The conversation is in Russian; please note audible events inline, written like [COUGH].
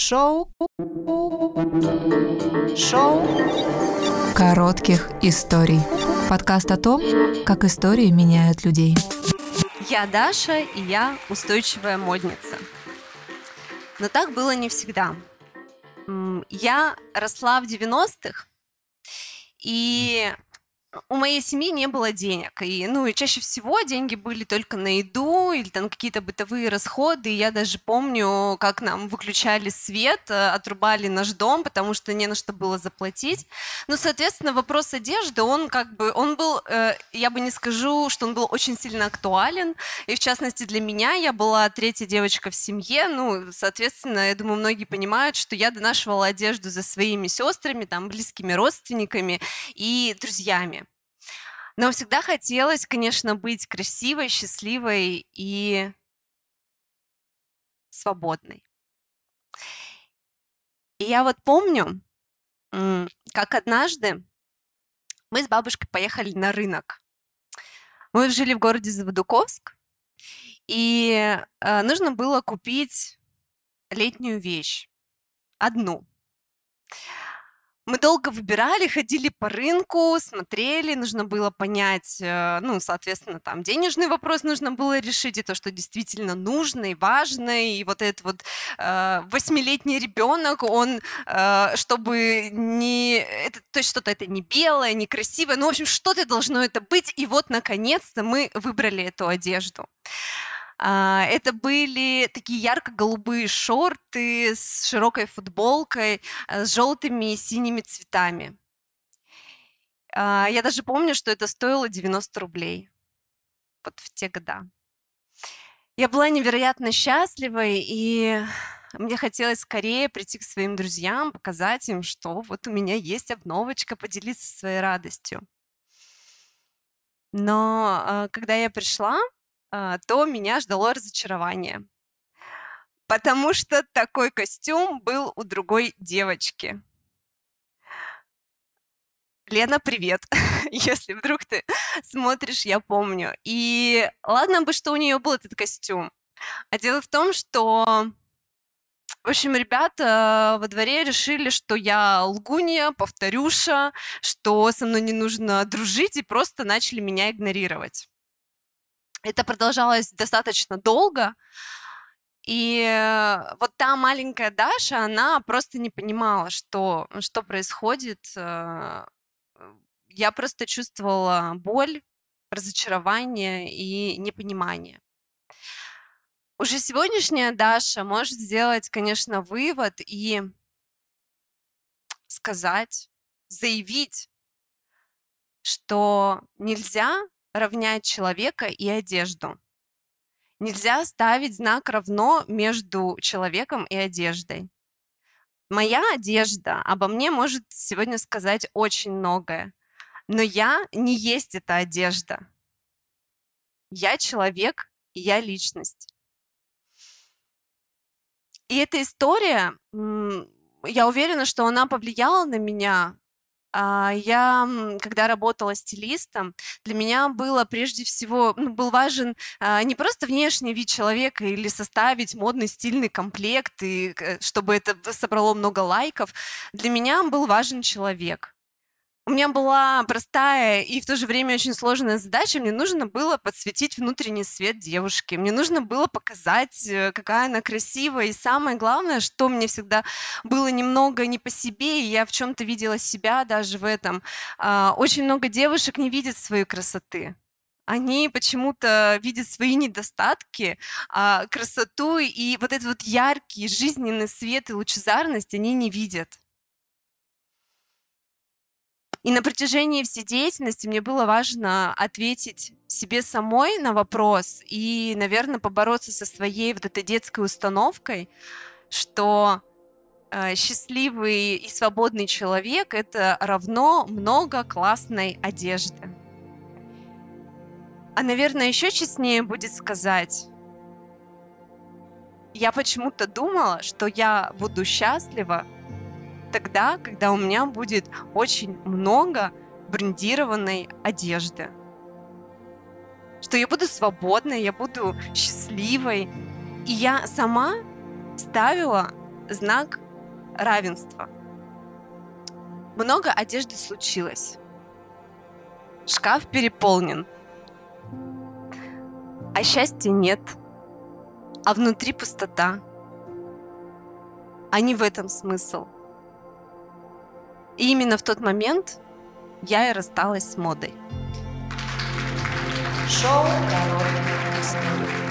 Шоу. Шоу. Коротких историй. Подкаст о том, как истории меняют людей. Я Даша, и я устойчивая модница. Но так было не всегда. Я росла в 90-х, и у моей семьи не было денег. И, ну, и чаще всего деньги были только на еду или там какие-то бытовые расходы. И я даже помню, как нам выключали свет, э, отрубали наш дом, потому что не на что было заплатить. Ну, соответственно, вопрос одежды, он как бы, он был, э, я бы не скажу, что он был очень сильно актуален. И в частности для меня, я была третья девочка в семье. Ну, соответственно, я думаю, многие понимают, что я донашивала одежду за своими сестрами, там, близкими родственниками и друзьями. Но всегда хотелось, конечно, быть красивой, счастливой и свободной. И я вот помню, как однажды мы с бабушкой поехали на рынок. Мы жили в городе Заводуковск, и э, нужно было купить летнюю вещь. Одну. Мы долго выбирали, ходили по рынку, смотрели, нужно было понять, э, ну, соответственно, там денежный вопрос нужно было решить, и то, что действительно нужно и важно, и вот этот вот э, восьмилетний ребенок, он, э, чтобы не, это, то есть что-то это не белое, не красивое, ну, в общем, что-то должно это быть, и вот, наконец-то, мы выбрали эту одежду. А, это были такие ярко-голубые шорты с широкой футболкой, э, с желтыми и синими цветами. А, я даже помню, что это стоило 90 рублей. Вот в те года. Я была невероятно счастливой, и мне хотелось скорее прийти к своим друзьям, показать им, что вот у меня есть обновочка, поделиться своей радостью. Но а, когда я пришла, то меня ждало разочарование. Потому что такой костюм был у другой девочки. Лена, привет, [LAUGHS] если вдруг ты смотришь, я помню. И ладно бы, что у нее был этот костюм. А дело в том, что, в общем, ребята во дворе решили, что я лгунья, повторюша, что со мной не нужно дружить, и просто начали меня игнорировать. Это продолжалось достаточно долго. И э, вот та маленькая Даша, она просто не понимала, что, что происходит. Э, я просто чувствовала боль, разочарование и непонимание. Уже сегодняшняя Даша может сделать, конечно, вывод и сказать, заявить, что нельзя равнять человека и одежду. Нельзя ставить знак равно между человеком и одеждой. Моя одежда обо мне может сегодня сказать очень многое, но я не есть эта одежда. Я человек, и я личность. И эта история, я уверена, что она повлияла на меня я, когда работала стилистом, для меня было прежде всего, ну, был важен а, не просто внешний вид человека или составить модный стильный комплект, и чтобы это собрало много лайков. Для меня был важен человек. У меня была простая и в то же время очень сложная задача. Мне нужно было подсветить внутренний свет девушки. Мне нужно было показать, э, какая она красивая. И самое главное, что мне всегда было немного не по себе, и я в чем-то видела себя даже в этом. А, очень много девушек не видят своей красоты они почему-то видят свои недостатки, а красоту и вот этот вот яркий жизненный свет и лучезарность они не видят. И на протяжении всей деятельности мне было важно ответить себе самой на вопрос и, наверное, побороться со своей вот этой детской установкой, что э, счастливый и свободный человек это равно много классной одежды. А, наверное, еще честнее будет сказать, я почему-то думала, что я буду счастлива тогда, когда у меня будет очень много брендированной одежды. Что я буду свободной, я буду счастливой. И я сама ставила знак равенства. Много одежды случилось. Шкаф переполнен. А счастья нет. А внутри пустота. А не в этом смысл. И именно в тот момент я и рассталась с модой. Шоу «Короткий.